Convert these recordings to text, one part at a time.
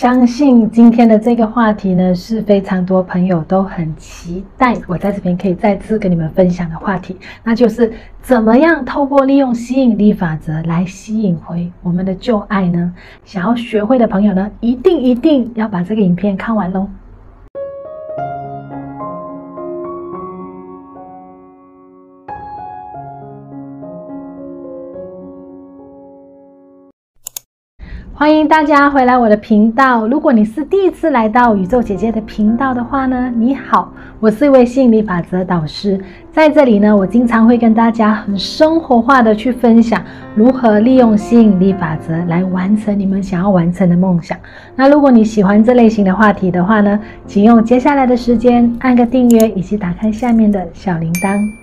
相信今天的这个话题呢，是非常多朋友都很期待我在这边可以再次跟你们分享的话题，那就是怎么样透过利用吸引力法则来吸引回我们的旧爱呢？想要学会的朋友呢，一定一定要把这个影片看完喽。欢迎大家回来我的频道。如果你是第一次来到宇宙姐姐的频道的话呢，你好，我是一位吸引力法则导师。在这里呢，我经常会跟大家很生活化的去分享如何利用吸引力法则来完成你们想要完成的梦想。那如果你喜欢这类型的话题的话呢，请用接下来的时间按个订阅，以及打开下面的小铃铛。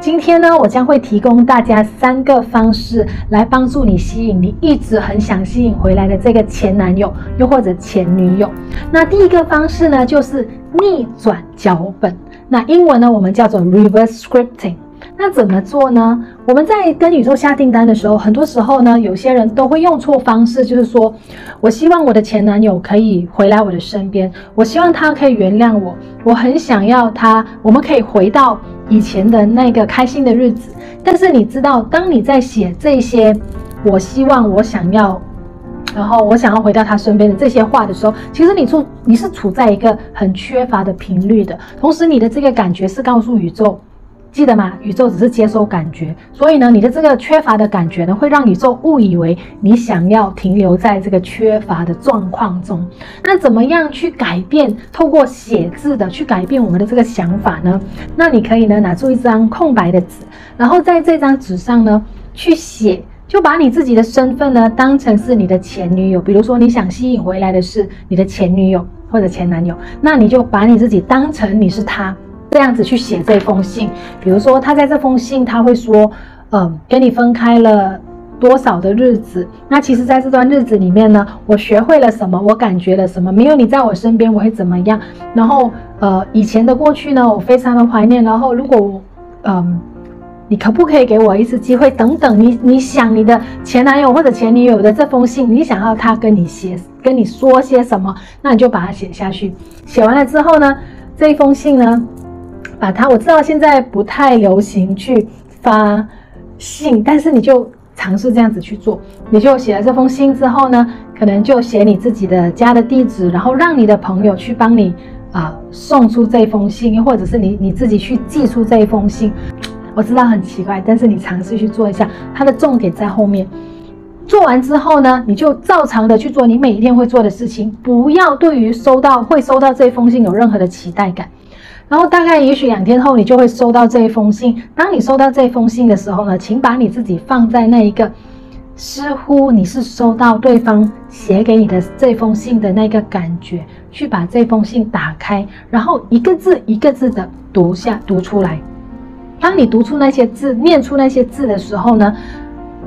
今天呢，我将会提供大家三个方式来帮助你吸引你一直很想吸引回来的这个前男友，又或者前女友。那第一个方式呢，就是逆转脚本。那英文呢，我们叫做 reverse scripting。那怎么做呢？我们在跟宇宙下订单的时候，很多时候呢，有些人都会用错方式，就是说我希望我的前男友可以回来我的身边，我希望他可以原谅我，我很想要他，我们可以回到以前的那个开心的日子。但是你知道，当你在写这些“我希望”“我想要”，然后我想要回到他身边的这些话的时候，其实你处你是处在一个很缺乏的频率的，同时你的这个感觉是告诉宇宙。记得吗？宇宙只是接收感觉，所以呢，你的这个缺乏的感觉呢，会让宇宙误以为你想要停留在这个缺乏的状况中。那怎么样去改变？透过写字的去改变我们的这个想法呢？那你可以呢，拿出一张空白的纸，然后在这张纸上呢，去写，就把你自己的身份呢，当成是你的前女友。比如说，你想吸引回来的是你的前女友或者前男友，那你就把你自己当成你是他。这样子去写这封信，比如说他在这封信他会说，嗯，跟你分开了多少的日子？那其实在这段日子里面呢，我学会了什么？我感觉了什么？没有你在我身边，我会怎么样？然后，呃，以前的过去呢，我非常的怀念。然后，如果我，嗯，你可不可以给我一次机会？等等，你你想你的前男友或者前女友的这封信，你想要他跟你写，跟你说些什么？那你就把它写下去。写完了之后呢，这封信呢？把它，我知道现在不太流行去发信，但是你就尝试这样子去做。你就写了这封信之后呢，可能就写你自己的家的地址，然后让你的朋友去帮你啊、送出这封信，或者是你你自己去寄出这一封信。我知道很奇怪，但是你尝试去做一下，它的重点在后面。做完之后呢，你就照常的去做你每一天会做的事情，不要对于收到会收到这封信有任何的期待感。然后大概也许两天后，你就会收到这一封信。当你收到这封信的时候呢，请把你自己放在那一个似乎你是收到对方写给你的这封信的那个感觉，去把这封信打开，然后一个字一个字的读下读出来。当你读出那些字，念出那些字的时候呢，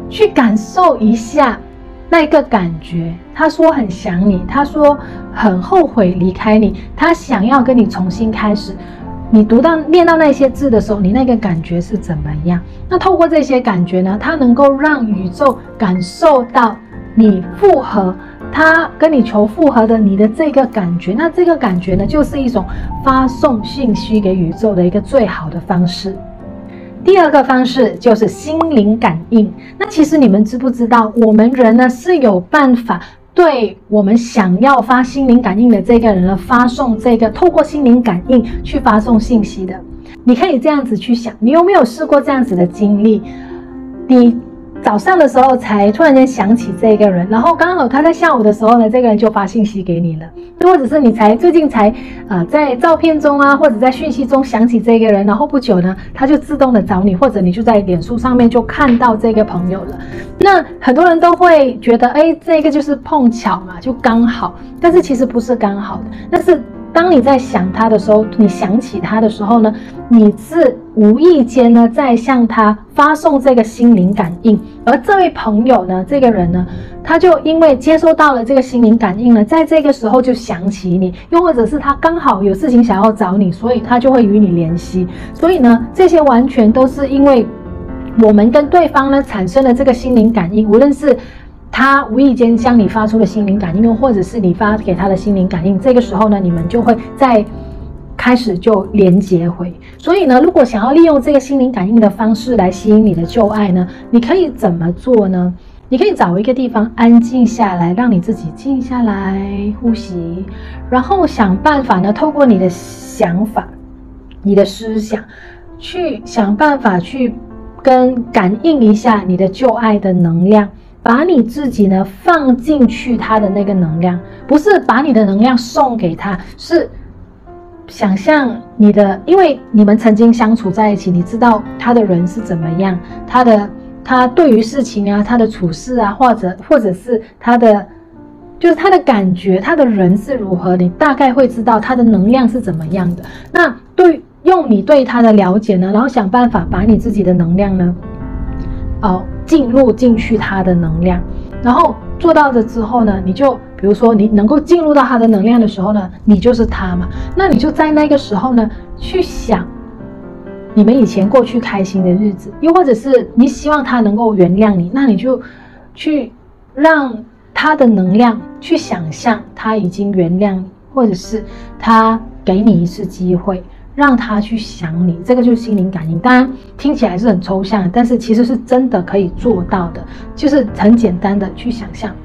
去感受一下那一个感觉。他说很想你，他说很后悔离开你，他想要跟你重新开始。你读到念到那些字的时候，你那个感觉是怎么样？那透过这些感觉呢，它能够让宇宙感受到你复合，他跟你求复合的你的这个感觉。那这个感觉呢，就是一种发送信息给宇宙的一个最好的方式。第二个方式就是心灵感应。那其实你们知不知道，我们人呢是有办法。对我们想要发心灵感应的这个人呢，发送这个透过心灵感应去发送信息的，你可以这样子去想，你有没有试过这样子的经历？你。早上的时候才突然间想起这个人，然后刚好他在下午的时候呢，这个人就发信息给你了。又或者是你才最近才呃在照片中啊，或者在讯息中想起这个人，然后不久呢，他就自动的找你，或者你就在脸书上面就看到这个朋友了。那很多人都会觉得，哎，这个就是碰巧嘛，就刚好。但是其实不是刚好的，那是。当你在想他的时候，你想起他的时候呢，你是无意间呢在向他发送这个心灵感应，而这位朋友呢，这个人呢，他就因为接收到了这个心灵感应呢，在这个时候就想起你，又或者是他刚好有事情想要找你，所以他就会与你联系。所以呢，这些完全都是因为我们跟对方呢产生了这个心灵感应，无论是。他无意间向你发出的心灵感应，又或者是你发给他的心灵感应，这个时候呢，你们就会在开始就连接回。所以呢，如果想要利用这个心灵感应的方式来吸引你的旧爱呢，你可以怎么做呢？你可以找一个地方安静下来，让你自己静下来呼吸，然后想办法呢，透过你的想法、你的思想，去想办法去跟感应一下你的旧爱的能量。把你自己呢放进去，他的那个能量，不是把你的能量送给他，是想象你的，因为你们曾经相处在一起，你知道他的人是怎么样，他的他对于事情啊，他的处事啊，或者或者是他的，就是他的感觉，他的人是如何，你大概会知道他的能量是怎么样的。那对用你对他的了解呢，然后想办法把你自己的能量呢，哦。进入进去他的能量，然后做到了之后呢，你就比如说你能够进入到他的能量的时候呢，你就是他嘛。那你就在那个时候呢，去想你们以前过去开心的日子，又或者是你希望他能够原谅你，那你就去让他的能量去想象他已经原谅你，或者是他给你一次机会。让他去想你，这个就是心灵感应。当然听起来是很抽象，但是其实是真的可以做到的，就是很简单的去想象，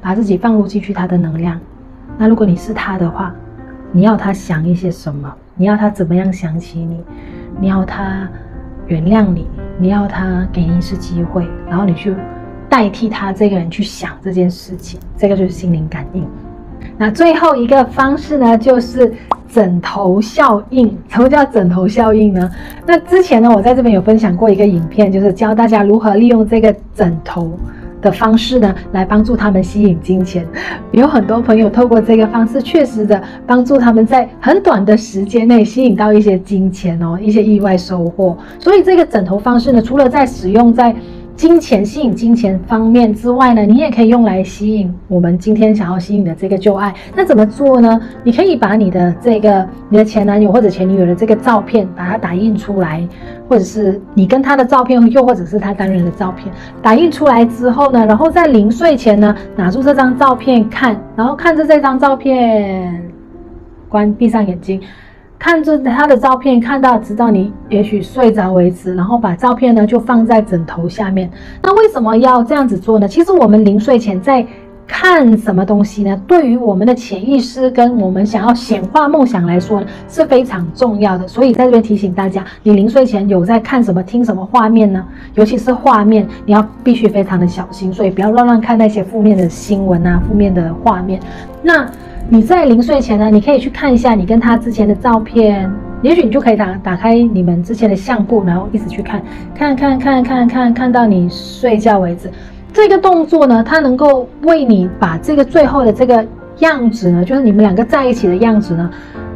把自己放入进去他的能量。那如果你是他的话，你要他想一些什么？你要他怎么样想起你？你要他原谅你？你要他给你一次机会？然后你去代替他这个人去想这件事情，这个就是心灵感应。那最后一个方式呢，就是枕头效应。什么叫枕头效应呢？那之前呢，我在这边有分享过一个影片，就是教大家如何利用这个枕头的方式呢，来帮助他们吸引金钱。有很多朋友透过这个方式，确实的帮助他们在很短的时间内吸引到一些金钱哦，一些意外收获。所以这个枕头方式呢，除了在使用在金钱吸引金钱方面之外呢，你也可以用来吸引我们今天想要吸引的这个旧爱。那怎么做呢？你可以把你的这个你的前男友或者前女友的这个照片，把它打印出来，或者是你跟他的照片，又或者是他单人的照片，打印出来之后呢，然后在临睡前呢，拿出这张照片看，然后看着这张照片，关闭上眼睛。看着他的照片，看到直到你也许睡着为止，然后把照片呢就放在枕头下面。那为什么要这样子做呢？其实我们临睡前在看什么东西呢？对于我们的潜意识跟我们想要显化梦想来说呢，是非常重要的。所以在这边提醒大家，你临睡前有在看什么、听什么画面呢？尤其是画面，你要必须非常的小心，所以不要乱乱看那些负面的新闻啊、负面的画面。那。你在临睡前呢，你可以去看一下你跟他之前的照片，也许你就可以打打开你们之前的相簿，然后一直去看，看看看看看，看到你睡觉为止。这个动作呢，它能够为你把这个最后的这个样子呢，就是你们两个在一起的样子呢，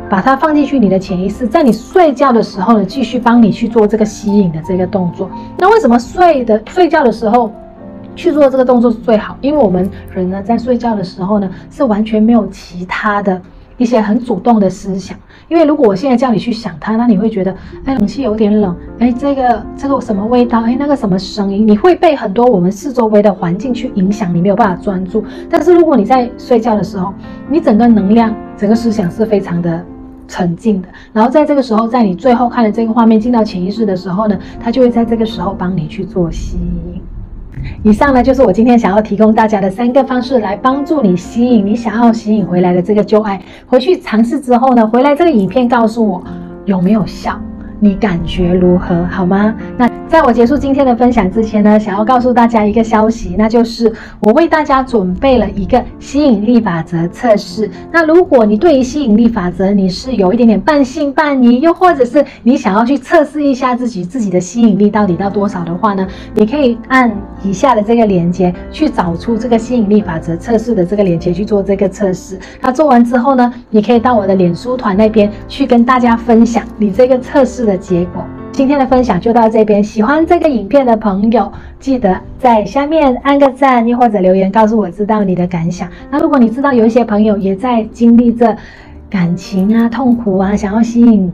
把它放进去你的潜意识，在你睡觉的时候呢，继续帮你去做这个吸引的这个动作。那为什么睡的睡觉的时候？去做这个动作是最好，因为我们人呢，在睡觉的时候呢，是完全没有其他的一些很主动的思想。因为如果我现在叫你去想它，那你会觉得，哎，冷气有点冷，哎，这个这个什么味道，哎，那个什么声音，你会被很多我们四周围的环境去影响，你没有办法专注。但是如果你在睡觉的时候，你整个能量、整个思想是非常的沉静的。然后在这个时候，在你最后看的这个画面进到潜意识的时候呢，它就会在这个时候帮你去做吸引。以上呢，就是我今天想要提供大家的三个方式，来帮助你吸引你想要吸引回来的这个旧爱。回去尝试之后呢，回来这个影片告诉我有没有效。你感觉如何？好吗？那在我结束今天的分享之前呢，想要告诉大家一个消息，那就是我为大家准备了一个吸引力法则测试。那如果你对于吸引力法则你是有一点点半信半疑，又或者是你想要去测试一下自己自己的吸引力到底到多少的话呢，你可以按以下的这个链接去找出这个吸引力法则测试的这个链接去做这个测试。那做完之后呢，你可以到我的脸书团那边去跟大家分享你这个测试的结果。今天的分享就到这边。喜欢这个影片的朋友，记得在下面按个赞，又或者留言告诉我知道你的感想。那如果你知道有一些朋友也在经历着感情啊、痛苦啊，想要吸引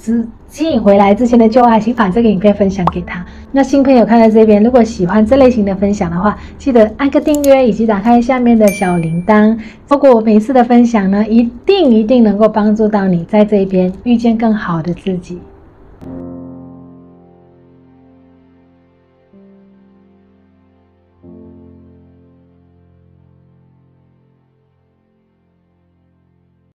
之吸引回来之前的旧爱，请把这个影片分享给他。那新朋友看到这边，如果喜欢这类型的分享的话，记得按个订阅，以及打开下面的小铃铛。透过我每次的分享呢，一定一定能够帮助到你在这边遇见更好的自己。